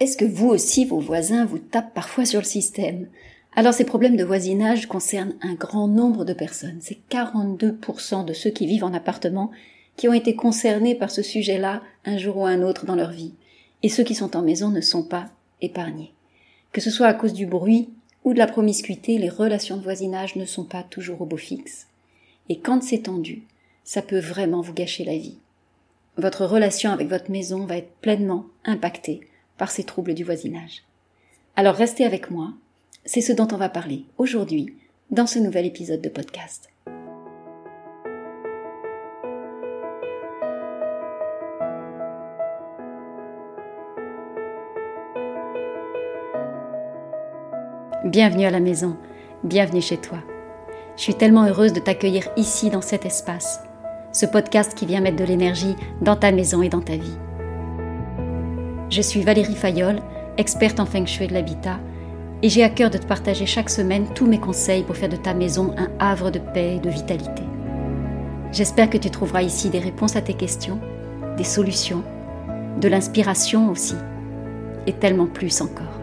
Est-ce que vous aussi, vos voisins vous tapent parfois sur le système? Alors ces problèmes de voisinage concernent un grand nombre de personnes. C'est 42% de ceux qui vivent en appartement qui ont été concernés par ce sujet-là un jour ou un autre dans leur vie. Et ceux qui sont en maison ne sont pas épargnés. Que ce soit à cause du bruit ou de la promiscuité, les relations de voisinage ne sont pas toujours au beau fixe. Et quand c'est tendu, ça peut vraiment vous gâcher la vie. Votre relation avec votre maison va être pleinement impactée par ces troubles du voisinage. Alors restez avec moi, c'est ce dont on va parler aujourd'hui dans ce nouvel épisode de podcast. Bienvenue à la maison, bienvenue chez toi. Je suis tellement heureuse de t'accueillir ici dans cet espace, ce podcast qui vient mettre de l'énergie dans ta maison et dans ta vie. Je suis Valérie Fayolle, experte en feng shui de l'habitat, et j'ai à cœur de te partager chaque semaine tous mes conseils pour faire de ta maison un havre de paix et de vitalité. J'espère que tu trouveras ici des réponses à tes questions, des solutions, de l'inspiration aussi, et tellement plus encore.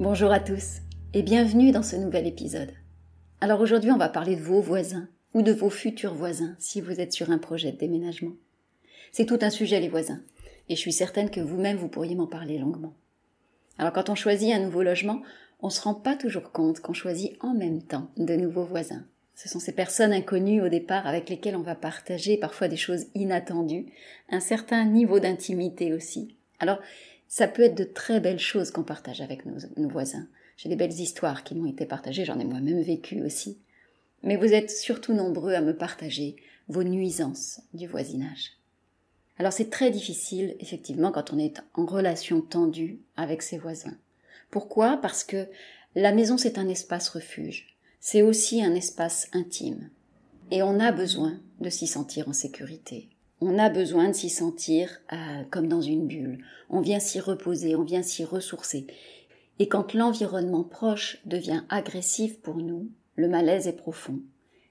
Bonjour à tous et bienvenue dans ce nouvel épisode. Alors aujourd'hui on va parler de vos voisins ou de vos futurs voisins si vous êtes sur un projet de déménagement. C'est tout un sujet, les voisins. Et je suis certaine que vous-même, vous pourriez m'en parler longuement. Alors, quand on choisit un nouveau logement, on se rend pas toujours compte qu'on choisit en même temps de nouveaux voisins. Ce sont ces personnes inconnues au départ avec lesquelles on va partager parfois des choses inattendues, un certain niveau d'intimité aussi. Alors, ça peut être de très belles choses qu'on partage avec nos, nos voisins. J'ai des belles histoires qui m'ont été partagées, j'en ai moi-même vécu aussi. Mais vous êtes surtout nombreux à me partager vos nuisances du voisinage. Alors c'est très difficile, effectivement, quand on est en relation tendue avec ses voisins. Pourquoi? Parce que la maison, c'est un espace refuge. C'est aussi un espace intime. Et on a besoin de s'y sentir en sécurité. On a besoin de s'y sentir euh, comme dans une bulle. On vient s'y reposer, on vient s'y ressourcer. Et quand l'environnement proche devient agressif pour nous, le malaise est profond.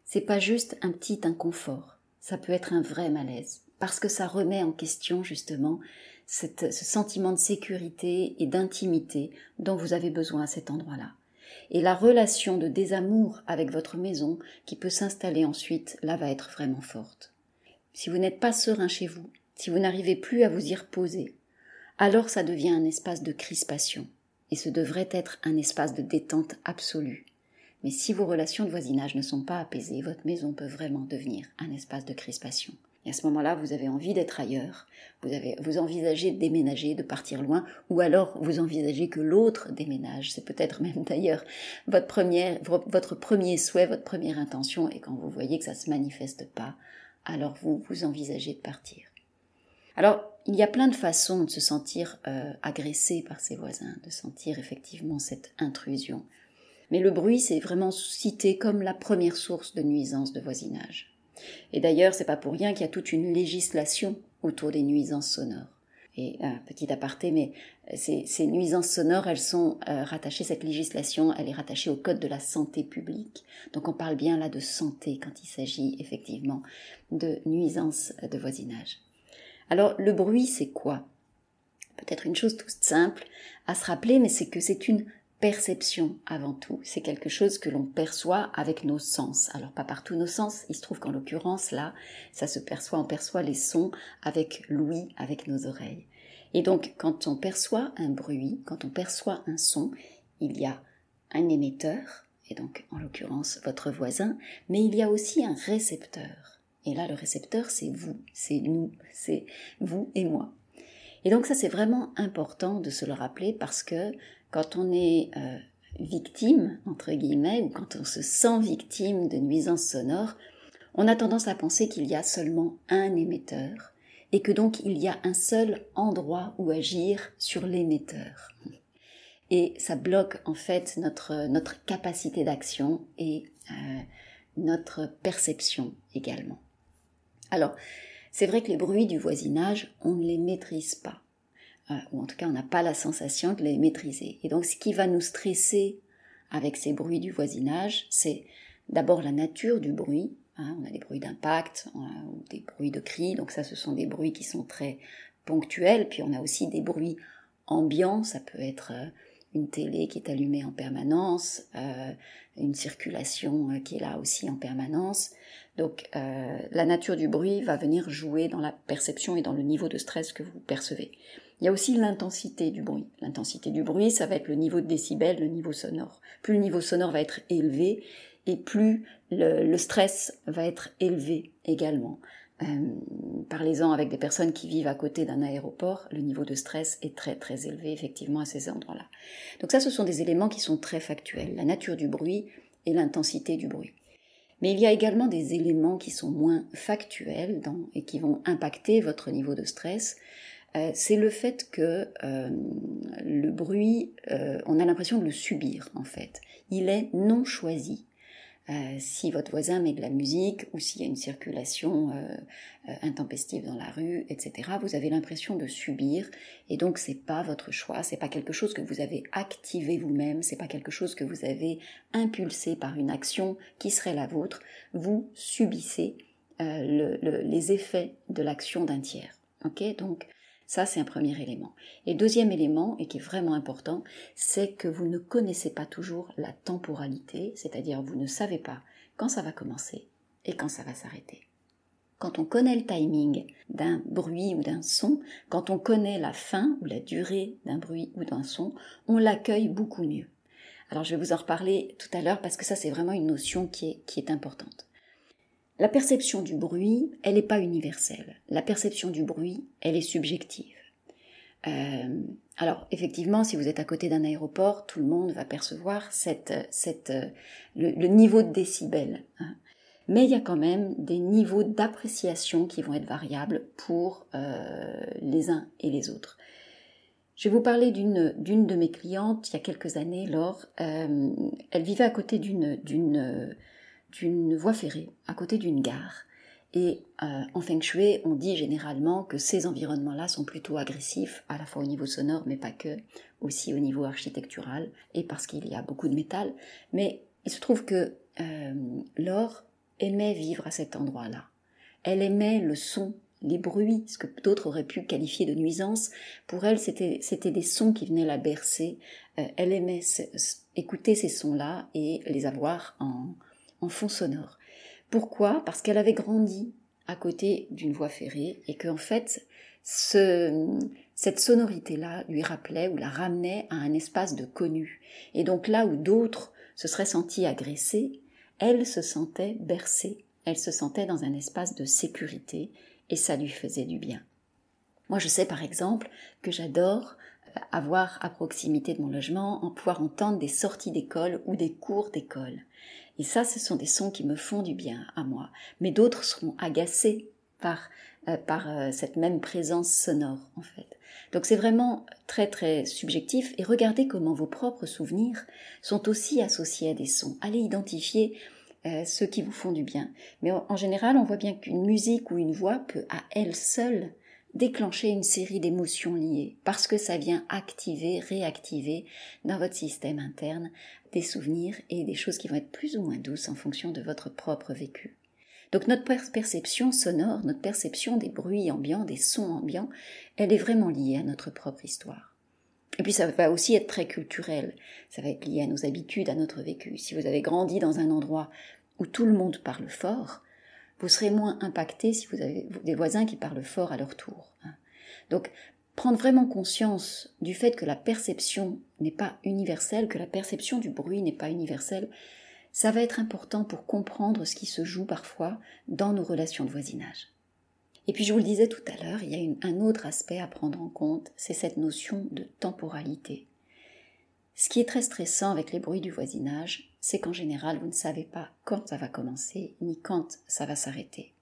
C'est pas juste un petit inconfort. Ça peut être un vrai malaise parce que ça remet en question justement ce sentiment de sécurité et d'intimité dont vous avez besoin à cet endroit-là. Et la relation de désamour avec votre maison qui peut s'installer ensuite, là va être vraiment forte. Si vous n'êtes pas serein chez vous, si vous n'arrivez plus à vous y reposer, alors ça devient un espace de crispation, et ce devrait être un espace de détente absolue. Mais si vos relations de voisinage ne sont pas apaisées, votre maison peut vraiment devenir un espace de crispation. Et à ce moment-là, vous avez envie d'être ailleurs, vous, avez, vous envisagez de déménager, de partir loin, ou alors vous envisagez que l'autre déménage. C'est peut-être même d'ailleurs votre, premier souhait, votre première intention, et quand vous voyez que ça ne se manifeste pas, alors vous, vous envisagez de partir. Alors, il y a plein de façons de se sentir euh, agressé par ses voisins, de sentir effectivement cette intrusion. Mais le bruit, c'est vraiment cité comme la première source de nuisance de voisinage. Et d'ailleurs, c'est pas pour rien qu'il y a toute une législation autour des nuisances sonores. Et un petit aparté, mais ces, ces nuisances sonores, elles sont euh, rattachées, cette législation, elle est rattachée au Code de la santé publique. Donc on parle bien là de santé quand il s'agit effectivement de nuisances de voisinage. Alors le bruit, c'est quoi? Peut-être une chose toute simple à se rappeler, mais c'est que c'est une perception avant tout. C'est quelque chose que l'on perçoit avec nos sens. Alors pas par tous nos sens, il se trouve qu'en l'occurrence là, ça se perçoit, on perçoit les sons avec l'ouïe, avec nos oreilles. Et donc quand on perçoit un bruit, quand on perçoit un son, il y a un émetteur, et donc en l'occurrence votre voisin, mais il y a aussi un récepteur. Et là le récepteur c'est vous, c'est nous, c'est vous et moi. Et donc ça c'est vraiment important de se le rappeler parce que quand on est euh, victime, entre guillemets, ou quand on se sent victime de nuisances sonores, on a tendance à penser qu'il y a seulement un émetteur et que donc il y a un seul endroit où agir sur l'émetteur. Et ça bloque en fait notre, notre capacité d'action et euh, notre perception également. Alors, c'est vrai que les bruits du voisinage, on ne les maîtrise pas. Euh, ou en tout cas on n'a pas la sensation de les maîtriser. Et donc ce qui va nous stresser avec ces bruits du voisinage, c'est d'abord la nature du bruit. Hein. on a des bruits d'impact ou des bruits de cris, donc ça ce sont des bruits qui sont très ponctuels, puis on a aussi des bruits ambiants, ça peut être euh, une télé qui est allumée en permanence, euh, une circulation qui est là aussi en permanence. Donc la nature du bruit va venir jouer dans la perception et dans le niveau de stress que vous percevez. Il y a aussi l'intensité du bruit. L'intensité du bruit, ça va être le niveau de décibels, le niveau sonore. Plus le niveau sonore va être élevé, et plus le, stress va être élevé également. Euh, parlez-en avec des personnes qui vivent à côté d'un aéroport, le niveau de stress est très très élevé effectivement à ces endroits-là. Donc ça, ce sont des éléments qui sont très factuels, la nature du bruit et l'intensité du bruit. Mais il y a également des éléments qui sont moins factuels et qui vont impacter votre niveau de stress. Euh, c'est le fait que euh, le bruit, on a l'impression de le subir en fait. Il est non choisi. Euh, si votre voisin met de la musique ou s'il y a une circulation euh, euh, intempestive dans la rue, etc., vous avez l'impression de subir et donc c'est pas votre choix, c'est pas quelque chose que vous avez activé vous-même, c'est pas quelque chose que vous avez impulsé par une action qui serait la vôtre, vous subissez les effets de l'action d'un tiers. Ok, donc ça, c'est un premier élément. Et deuxième élément, et qui est vraiment important, c'est que vous ne connaissez pas toujours la temporalité, c'est-à-dire vous ne savez pas quand ça va commencer et quand ça va s'arrêter. Quand on connaît le timing d'un bruit ou d'un son, quand on connaît la fin ou la durée d'un bruit ou d'un son, on l'accueille beaucoup mieux. Alors je vais vous en reparler tout à l'heure parce que ça c'est vraiment une notion qui est, qui est importante. La perception du bruit, elle n'est pas universelle. La perception du bruit, elle est subjective. Euh, alors effectivement, si vous êtes à côté d'un aéroport, tout le monde va percevoir cette, le, niveau de décibels. Hein. Mais il y a quand même des niveaux d'appréciation qui vont être variables pour euh, les uns et les autres. Je vais vous parler d'une de mes clientes il y a quelques années. Laure, euh, elle vivait à côté d'une d'une voie ferrée, à côté d'une gare. Et euh, en feng shui, on dit généralement que ces environnements-là sont plutôt agressifs, à la fois au niveau sonore, mais pas que, aussi au niveau architectural, et parce qu'il y a beaucoup de métal. Mais il se trouve que euh, aimait vivre à cet endroit-là. Elle aimait le son, les bruits, ce que d'autres auraient pu qualifier de nuisance. Pour elle, c'était, c'était des sons qui venaient la bercer. Euh, elle aimait écouter ces sons-là et les avoir en, en fond sonore. Pourquoi? Parce qu'elle avait grandi à côté d'une voie ferrée et qu'en fait, cette sonorité-là lui rappelait ou la ramenait à un espace de connu. Et donc là où d'autres se seraient sentis agressés, elle se sentait bercée, elle se sentait dans un espace de sécurité et ça lui faisait du bien. Moi, je sais par exemple que j'adore euh, avoir à proximité de mon logement, en pouvoir entendre des sorties d'école ou des cours d'école. Et ça, ce sont des sons qui me font du bien à moi. Mais d'autres seront agacés par, euh, par euh, cette même présence sonore, en fait. Donc c'est vraiment très très subjectif et regardez comment vos propres souvenirs sont aussi associés à des sons. Allez identifier euh, ceux qui vous font du bien. Mais en général, on voit bien qu'une musique ou une voix peut à elle seule déclencher une série d'émotions liées, parce que ça vient activer, réactiver dans votre système interne des souvenirs et des choses qui vont être plus ou moins douces en fonction de votre propre vécu. Donc notre perception sonore, notre perception des bruits ambiants, des sons ambiants, elle est vraiment liée à notre propre histoire. Et puis ça va aussi être très culturel, ça va être lié à nos habitudes, à notre vécu. Si vous avez grandi dans un endroit où tout le monde parle fort, vous serez moins impacté si vous avez des voisins qui parlent fort à leur tour. Hein. Donc, prendre vraiment conscience du fait que la perception n'est pas universelle, que la perception du bruit n'est pas universelle, ça va être important pour comprendre ce qui se joue parfois dans nos relations de voisinage. Et puis je vous le disais tout à l'heure, il y a un autre aspect à prendre en compte, c'est cette notion de temporalité. Ce qui est très stressant avec les bruits du voisinage, c'est qu'en général, vous ne savez pas quand ça va commencer ni quand ça va s'arrêter.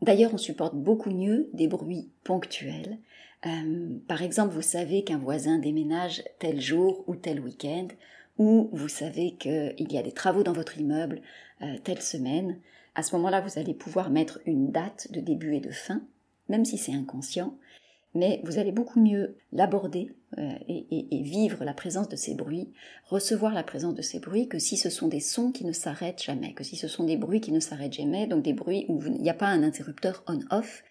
D'ailleurs, on supporte beaucoup mieux des bruits ponctuels. Euh, par exemple, vous savez qu'un voisin déménage tel jour ou tel week-end, ou vous savez qu'il y a des travaux dans votre immeuble euh, telle semaine. À ce moment-là, vous allez pouvoir mettre une date de début et de fin, même si c'est inconscient, mais vous allez beaucoup mieux l'aborder euh, et, vivre la présence de ces bruits, recevoir la présence de ces bruits, que si ce sont des sons qui ne s'arrêtent jamais, que si ce sont des bruits qui ne s'arrêtent jamais, donc des bruits où il n'y a pas un interrupteur on-off,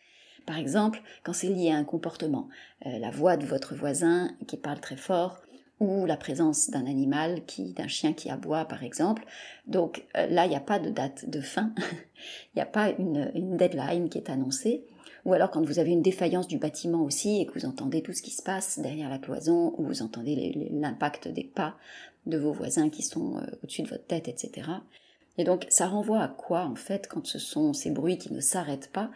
Par exemple, quand c'est lié à un comportement, euh, la voix de votre voisin qui parle très fort, ou la présence d'un animal, qui, d'un chien qui aboie par exemple. Donc euh, là, il n'y a pas de date de fin, il n'y a pas une, deadline qui est annoncée. Ou alors quand vous avez une défaillance du bâtiment aussi et que vous entendez tout ce qui se passe derrière la cloison, ou vous entendez l'impact des pas de vos voisins qui sont euh, au-dessus de votre tête, etc. Et donc ça renvoie à quoi en fait quand ce sont ces bruits qui ne s'arrêtent pas?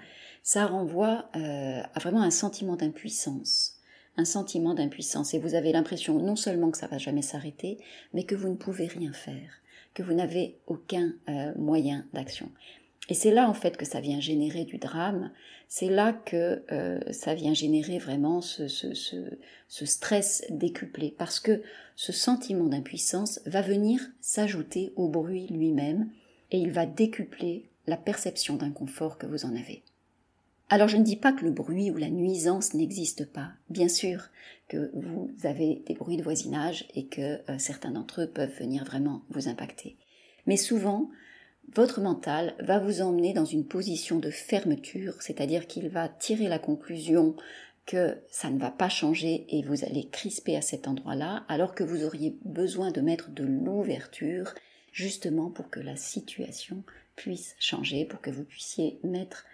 Ça renvoie euh, à vraiment un sentiment d'impuissance. Un sentiment d'impuissance. Et vous avez l'impression non seulement que ça va jamais s'arrêter, mais que vous ne pouvez rien faire, que vous n'avez aucun euh, moyen d'action. Et c'est là en fait que ça vient générer du drame, c'est là que euh, ça vient générer vraiment ce, ce, ce, stress décuplé, parce que ce sentiment d'impuissance va venir s'ajouter au bruit lui-même, et il va décupler la perception d'inconfort que vous en avez. Alors je ne dis pas que le bruit ou la nuisance n'existe pas. Bien sûr que vous avez des bruits de voisinage et que euh, certains d'entre eux peuvent venir vraiment vous impacter. Mais souvent, votre mental va vous emmener dans une position de fermeture, c'est-à-dire qu'il va tirer la conclusion que ça ne va pas changer et vous allez crisper à cet endroit-là, alors que vous auriez besoin de mettre de l'ouverture justement pour que la situation puisse changer, pour que vous puissiez mettre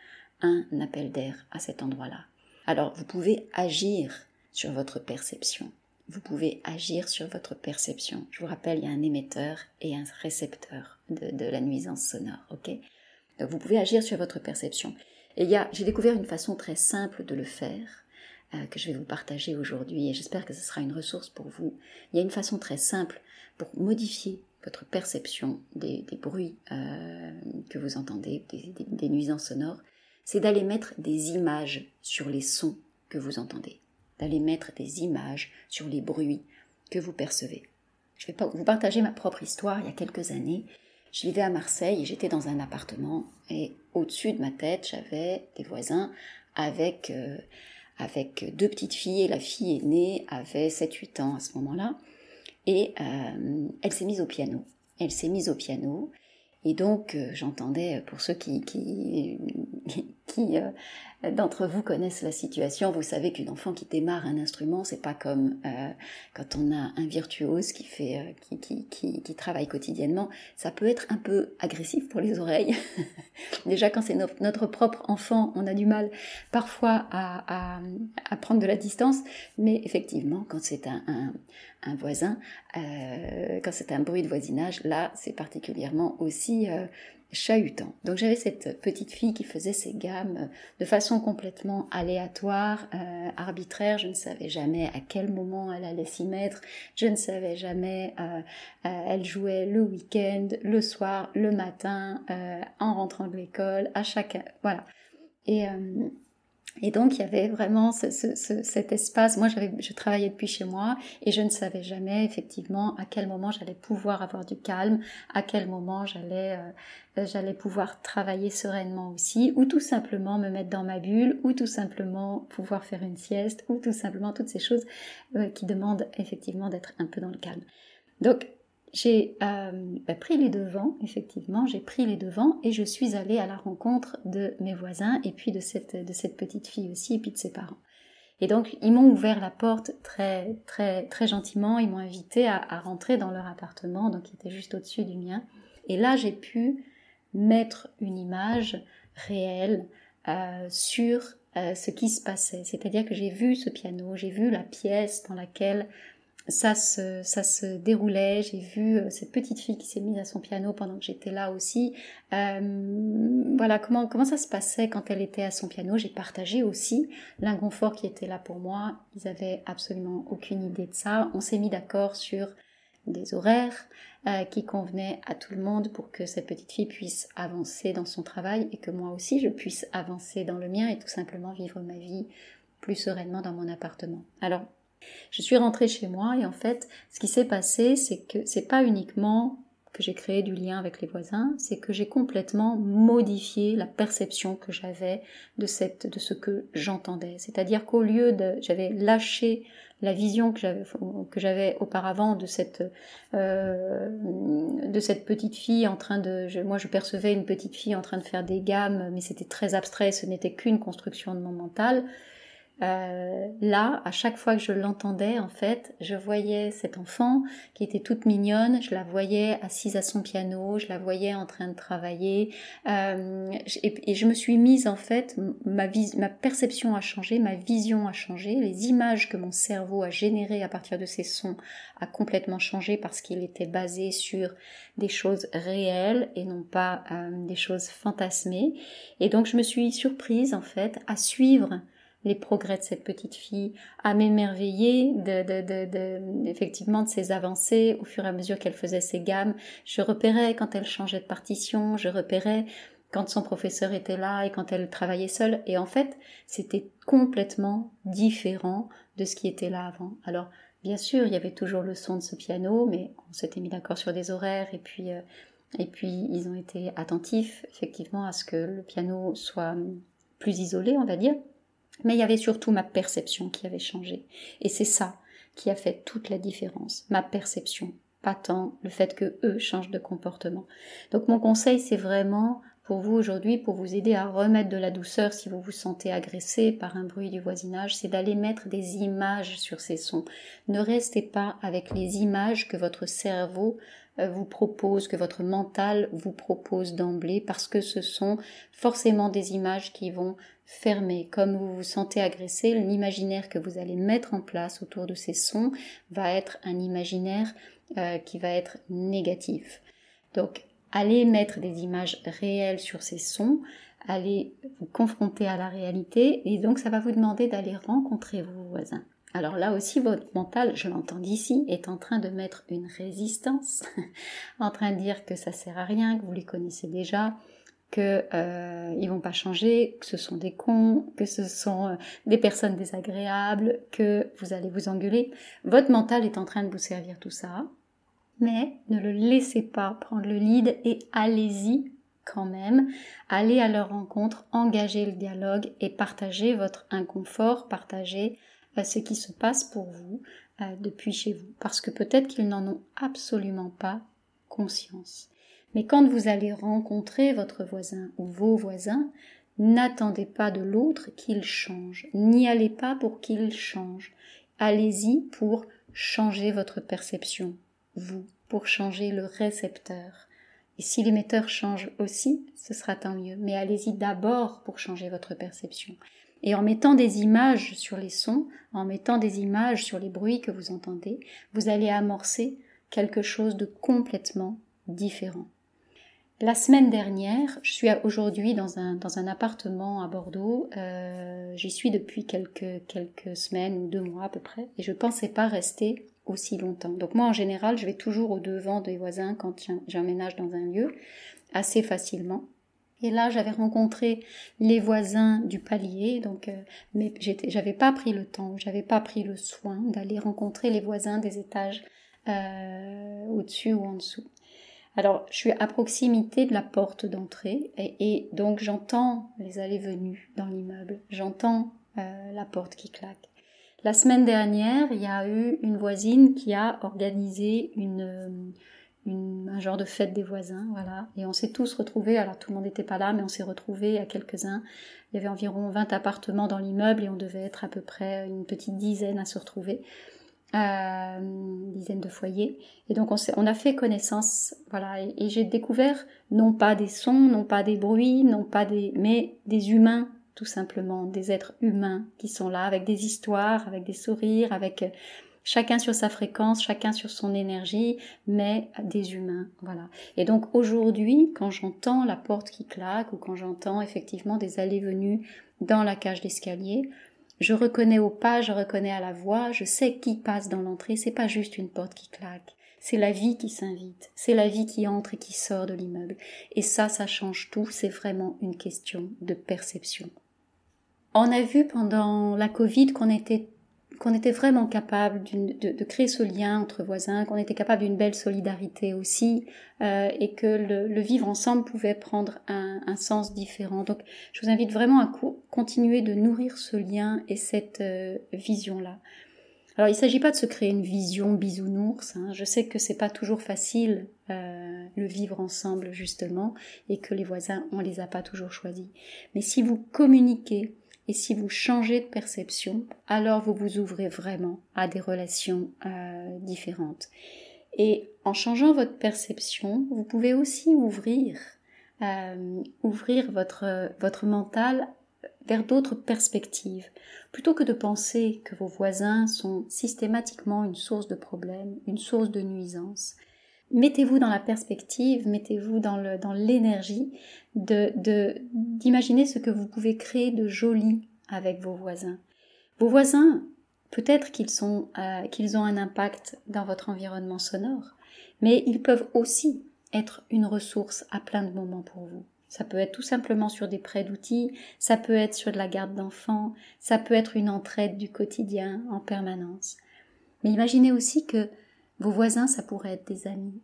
un appel d'air à cet endroit-là. Alors vous pouvez agir sur votre perception. Vous pouvez agir sur votre perception. Je vous rappelle, il y a un émetteur et un récepteur de, la nuisance sonore, ok? Donc vous pouvez agir sur votre perception. Et j'ai découvert une façon très simple de le faire euh, que je vais vous partager aujourd'hui et j'espère que ce sera une ressource pour vous. Il y a une façon très simple pour modifier votre perception des, bruits euh, que vous entendez, des nuisances sonores c'est d'aller mettre des images sur les sons que vous entendez, d'aller mettre des images sur les bruits que vous percevez. Je vais vous partager ma propre histoire. Il y a quelques années, je vivais à Marseille et j'étais dans un appartement et au-dessus de ma tête, j'avais des voisins avec, euh, avec deux petites filles et la fille aînée avait 7-8 ans à ce moment-là et euh, elle s'est mise au piano. Elle s'est mise au piano et donc, euh, j'entendais, pour ceux qui, qui, qui euh, d'entre vous connaissent la situation, vous savez qu'une enfant qui démarre un instrument, c'est pas comme euh, quand on a un virtuose qui fait, euh, qui, qui, travaille quotidiennement. Ça peut être un peu agressif pour les oreilles. Déjà, quand c'est notre propre enfant, on a du mal parfois à, prendre de la distance. Mais effectivement, quand c'est un, un, voisin, quand c'est un bruit de voisinage, là, c'est particulièrement aussi chahutant. Donc j'avais cette petite fille qui faisait ses gammes de façon complètement aléatoire, euh, arbitraire. Je ne savais jamais à quel moment elle allait s'y mettre. Je ne savais jamais. Euh, euh, elle jouait le week-end, le soir, le matin, en rentrant de l'école, à chaque voilà. Et et donc, il y avait vraiment ce, ce, cet espace. Moi, je travaillais depuis chez moi et je ne savais jamais effectivement à quel moment j'allais pouvoir avoir du calme, à quel moment j'allais, euh, j'allais pouvoir travailler sereinement aussi, ou tout simplement me mettre dans ma bulle, ou tout simplement pouvoir faire une sieste, ou tout simplement toutes ces choses euh, qui demandent effectivement d'être un peu dans le calme. Donc, j'ai euh, bah, pris les devants, effectivement, j'ai pris les devants et je suis allée à la rencontre de mes voisins et puis de cette, petite fille aussi et puis de ses parents. Et donc ils m'ont ouvert la porte très très très gentiment, ils m'ont invité à, à, rentrer dans leur appartement, donc qui était juste au-dessus du mien. Et là j'ai pu mettre une image réelle euh, sur euh, ce qui se passait. C'est-à-dire que j'ai vu ce piano, j'ai vu la pièce dans laquelle ça se, ça se déroulait. J'ai vu euh, cette petite fille qui s'est mise à son piano pendant que j'étais là aussi. Euh, voilà comment comment ça se passait quand elle était à son piano? J'ai partagé aussi l'inconfort qui était là pour moi. Ils avaient absolument aucune idée de ça. On s'est mis d'accord sur des horaires euh, qui convenaient à tout le monde pour que cette petite fille puisse avancer dans son travail et que moi aussi je puisse avancer dans le mien et tout simplement vivre ma vie plus sereinement dans mon appartement. Alors je suis rentrée chez moi et en fait, ce qui s'est passé, c'est que c'est pas uniquement que j'ai créé du lien avec les voisins, c'est que j'ai complètement modifié la perception que j'avais de ce que j'entendais. C'est-à-dire qu'au lieu de, j'avais lâché la vision que j'avais auparavant de cette euh, de cette petite fille en train de moi je percevais une petite fille en train de faire des gammes mais c'était très abstrait ce n'était qu'une construction de mon mental euh, là, à chaque fois que je l'entendais, en fait, je voyais cette enfant qui était toute mignonne, je la voyais assise à son piano, je la voyais en train de travailler, euh, et, je me suis mise, en fait, ma, ma perception a changé, ma vision a changé, les images que mon cerveau a générées à partir de ces sons a complètement changé parce qu'il était basé sur des choses réelles et non pas euh, des choses fantasmées. Et donc, je me suis surprise, en fait, à suivre les progrès de cette petite fille, à m'émerveiller de, de, de, de, effectivement de ses avancées au fur et à mesure qu'elle faisait ses gammes. Je repérais quand elle changeait de partition, je repérais quand son professeur était là et quand elle travaillait seule. Et en fait, c'était complètement différent de ce qui était là avant. Alors, bien sûr, il y avait toujours le son de ce piano, mais on s'était mis d'accord sur des horaires et puis, euh, et puis ils ont été attentifs effectivement à ce que le piano soit plus isolé, on va dire. Mais il y avait surtout ma perception qui avait changé. Et c'est ça qui a fait toute la différence. Ma perception. Pas tant le fait que eux changent de comportement. Donc mon conseil, c'est vraiment pour vous aujourd'hui, pour vous aider à remettre de la douceur si vous vous sentez agressé par un bruit du voisinage, c'est d'aller mettre des images sur ces sons. Ne restez pas avec les images que votre cerveau euh, vous propose, que votre mental vous propose d'emblée, parce que ce sont forcément des images qui vont fermer. Comme vous vous sentez agressé, l'imaginaire que vous allez mettre en place autour de ces sons va être un imaginaire euh, qui va être négatif. Donc, allez mettre des images réelles sur ces sons, allez vous confronter à la réalité, et donc ça va vous demander d'aller rencontrer vos voisins. Alors là aussi, votre mental, je l'entends d'ici, est en train de mettre une résistance, en train de dire que ça sert à rien, que vous les connaissez déjà, que euh, ils vont pas changer, que ce sont des cons, que ce sont euh, des personnes désagréables, que vous allez vous engueuler. Votre mental est en train de vous servir tout ça, mais ne le laissez pas prendre le lead et allez-y quand même. Allez à leur rencontre, engagez le dialogue et partagez votre inconfort, partagez ce qui se passe pour vous euh, depuis chez vous, parce que peut-être qu'ils n'en ont absolument pas conscience. Mais quand vous allez rencontrer votre voisin ou vos voisins, n'attendez pas de l'autre qu'il change, n'y allez pas pour qu'il change. Allez-y pour changer votre perception, vous, pour changer le récepteur. Et si l'émetteur change aussi, ce sera tant mieux. Mais allez-y d'abord pour changer votre perception. Et en mettant des images sur les sons, en mettant des images sur les bruits que vous entendez, vous allez amorcer quelque chose de complètement différent. La semaine dernière, je suis aujourd'hui dans un, appartement à Bordeaux. Euh, j'y suis depuis quelques, quelques semaines ou deux mois à peu près. Et je ne pensais pas rester aussi longtemps. Donc moi, en général, je vais toujours au devant des voisins quand j'emménage dans un lieu, assez facilement. Et là, j'avais rencontré les voisins du palier, donc, euh, mais j'avais pas pris le temps, j'avais pas pris le soin d'aller rencontrer les voisins des étages euh, au-dessus ou en dessous. Alors, je suis à proximité de la porte d'entrée et, donc j'entends les allées-venues dans l'immeuble, j'entends euh, la porte qui claque. La semaine dernière, il y a eu une voisine qui a organisé une un genre de fête des voisins, voilà. Et on s'est tous retrouvés, alors tout le monde n'était pas là, mais on s'est retrouvés à quelques-uns. Il y avait environ 20 appartements dans l'immeuble et on devait être à peu près une petite dizaine à se retrouver. Euh, de foyers. Et donc on, on a fait connaissance, voilà, et, et j'ai découvert non pas des sons, non pas des bruits, non pas des, mais des humains tout simplement, des êtres humains qui sont là avec des histoires, avec des sourires, avec chacun sur sa fréquence, chacun sur son énergie, mais des humains, voilà. Et donc aujourd'hui, quand j'entends la porte qui claque ou quand j'entends effectivement des allées-venues dans la cage d'escalier, je reconnais au pas, je reconnais à la voix, je sais qui passe dans l'entrée, c'est pas juste une porte qui claque. C'est la vie qui s'invite, c'est la vie qui entre et qui sort de l'immeuble. Et ça, ça change tout, c'est vraiment une question de perception. On a vu pendant la Covid qu'on était qu'on était vraiment capable de, de, créer ce lien entre voisins, qu'on était capable d'une belle solidarité aussi, euh, et que le, vivre ensemble pouvait prendre un, un, sens différent. Donc, je vous invite vraiment à continuer de nourrir ce lien et cette euh, vision-là. Alors, il ne s'agit pas de se créer une vision bisounours. Hein. Je sais que c'est pas toujours facile euh, le vivre ensemble justement, et que les voisins, on les a pas toujours choisis. Mais si vous communiquez et si vous changez de perception, alors vous vous ouvrez vraiment à des relations euh, différentes. Et en changeant votre perception, vous pouvez aussi ouvrir, euh, ouvrir votre, votre mental vers d'autres perspectives. Plutôt que de penser que vos voisins sont systématiquement une source de problèmes, une source de nuisance, mettez-vous dans la perspective, mettez-vous dans l'énergie de, d'imaginer ce que vous pouvez créer de joli avec vos voisins. Vos voisins, peut-être qu'ils euh, qu'ils ont un impact dans votre environnement sonore, mais ils peuvent aussi être une ressource à plein de moments pour vous. Ça peut être tout simplement sur des prêts d'outils, ça peut être sur de la garde d'enfants, ça peut être une entraide du quotidien en permanence. Mais imaginez aussi que vos voisins, ça pourrait être des amis.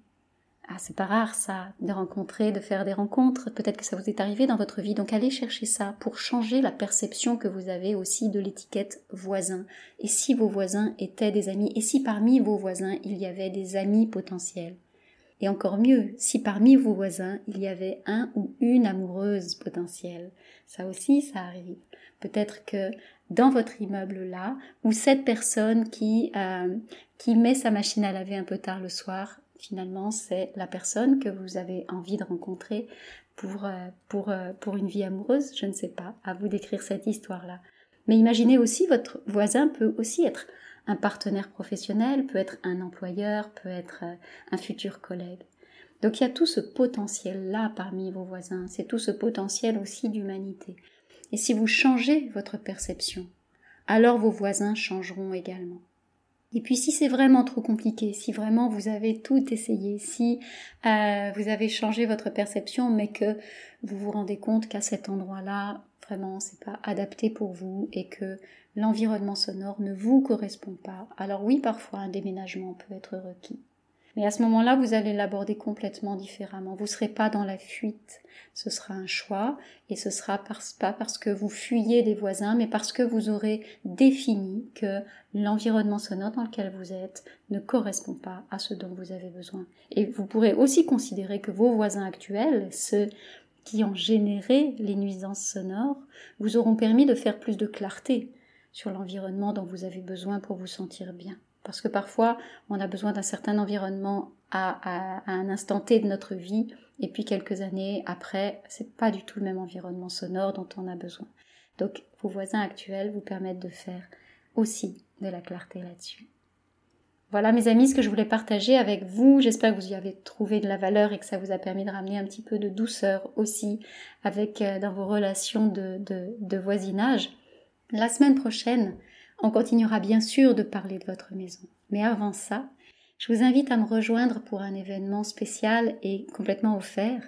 Ah, c'est pas rare ça, de rencontrer, de faire des rencontres. Peut-être que ça vous est arrivé dans votre vie. Donc allez chercher ça pour changer la perception que vous avez aussi de l'étiquette voisin. Et si vos voisins étaient des amis, et si parmi vos voisins il y avait des amis potentiels? Et encore mieux, si parmi vos voisins, il y avait un ou une amoureuse potentielle. Ça aussi, ça arrive. Peut-être que dans votre immeuble là, ou cette personne qui, euh, qui met sa machine à laver un peu tard le soir, finalement, c'est la personne que vous avez envie de rencontrer pour, euh, euh, pour une vie amoureuse. Je ne sais pas, à vous d'écrire cette histoire-là. Mais imaginez aussi, votre voisin peut aussi être un partenaire professionnel, peut être un employeur, peut être un futur collègue. Donc il y a tout ce potentiel-là parmi vos voisins, c'est tout ce potentiel aussi d'humanité. Et si vous changez votre perception, alors vos voisins changeront également. Et puis si c'est vraiment trop compliqué, si vraiment vous avez tout essayé, si euh, vous avez changé votre perception, mais que vous vous rendez compte qu'à cet endroit-là, vraiment c'est pas adapté pour vous et que l'environnement sonore ne vous correspond pas, alors oui, parfois un déménagement peut être requis. Mais à ce moment-là, vous allez l'aborder complètement différemment. Vous ne serez pas dans la fuite. Ce sera un choix et ce sera pas parce que vous fuyez des voisins, mais parce que vous aurez défini que l'environnement sonore dans lequel vous êtes ne correspond pas à ce dont vous avez besoin. Et vous pourrez aussi considérer que vos voisins actuels, ceux qui ont généré les nuisances sonores, vous auront permis de faire plus de clarté sur l'environnement dont vous avez besoin pour vous sentir bien. Parce que parfois, on a besoin d'un certain environnement à, un instant T de notre vie, et puis quelques années après, c'est pas du tout le même environnement sonore dont on a besoin. Donc, vos voisins actuels vous permettent de faire aussi de la clarté là-dessus. Voilà mes amis ce que je voulais partager avec vous. J'espère que vous y avez trouvé de la valeur et que ça vous a permis de ramener un petit peu de douceur aussi avec euh, dans vos relations de, de voisinage. La semaine prochaine, on continuera bien sûr de parler de votre maison. Mais avant ça, je vous invite à me rejoindre pour un événement spécial et complètement offert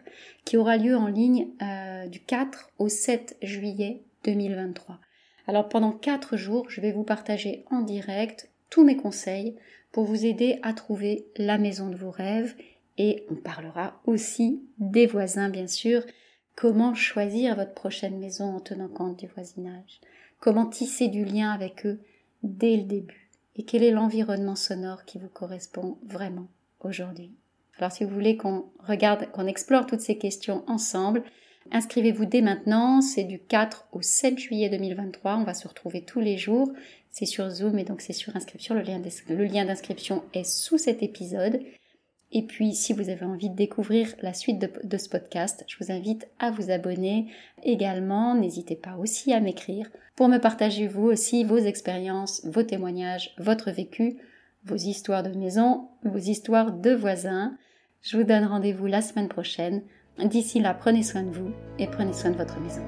qui aura lieu en ligne euh, du 4 au 7 juillet 2023. Alors pendant 4 jours, je vais vous partager en direct tous mes conseils pour vous aider à trouver la maison de vos rêves et on parlera aussi des voisins bien sûr, comment choisir votre prochaine maison en tenant compte du voisinage comment tisser du lien avec eux dès le début et quel est l'environnement sonore qui vous correspond vraiment aujourd'hui? Alors si vous voulez qu'on regarde, qu'on explore toutes ces questions ensemble, inscrivez-vous dès maintenant, c'est du 4 au 7 juillet 2023, on va se retrouver tous les jours, c'est sur Zoom et donc c'est sur inscription, le lien d'inscription est sous cet épisode. Et puis, si vous avez envie de découvrir la suite de, ce podcast, je vous invite à vous abonner également. N'hésitez pas aussi à m'écrire pour me partager vous aussi vos expériences, vos témoignages, votre vécu, vos histoires de maison, vos histoires de voisins. Je vous donne rendez-vous la semaine prochaine. D'ici là, prenez soin de vous et prenez soin de votre maison.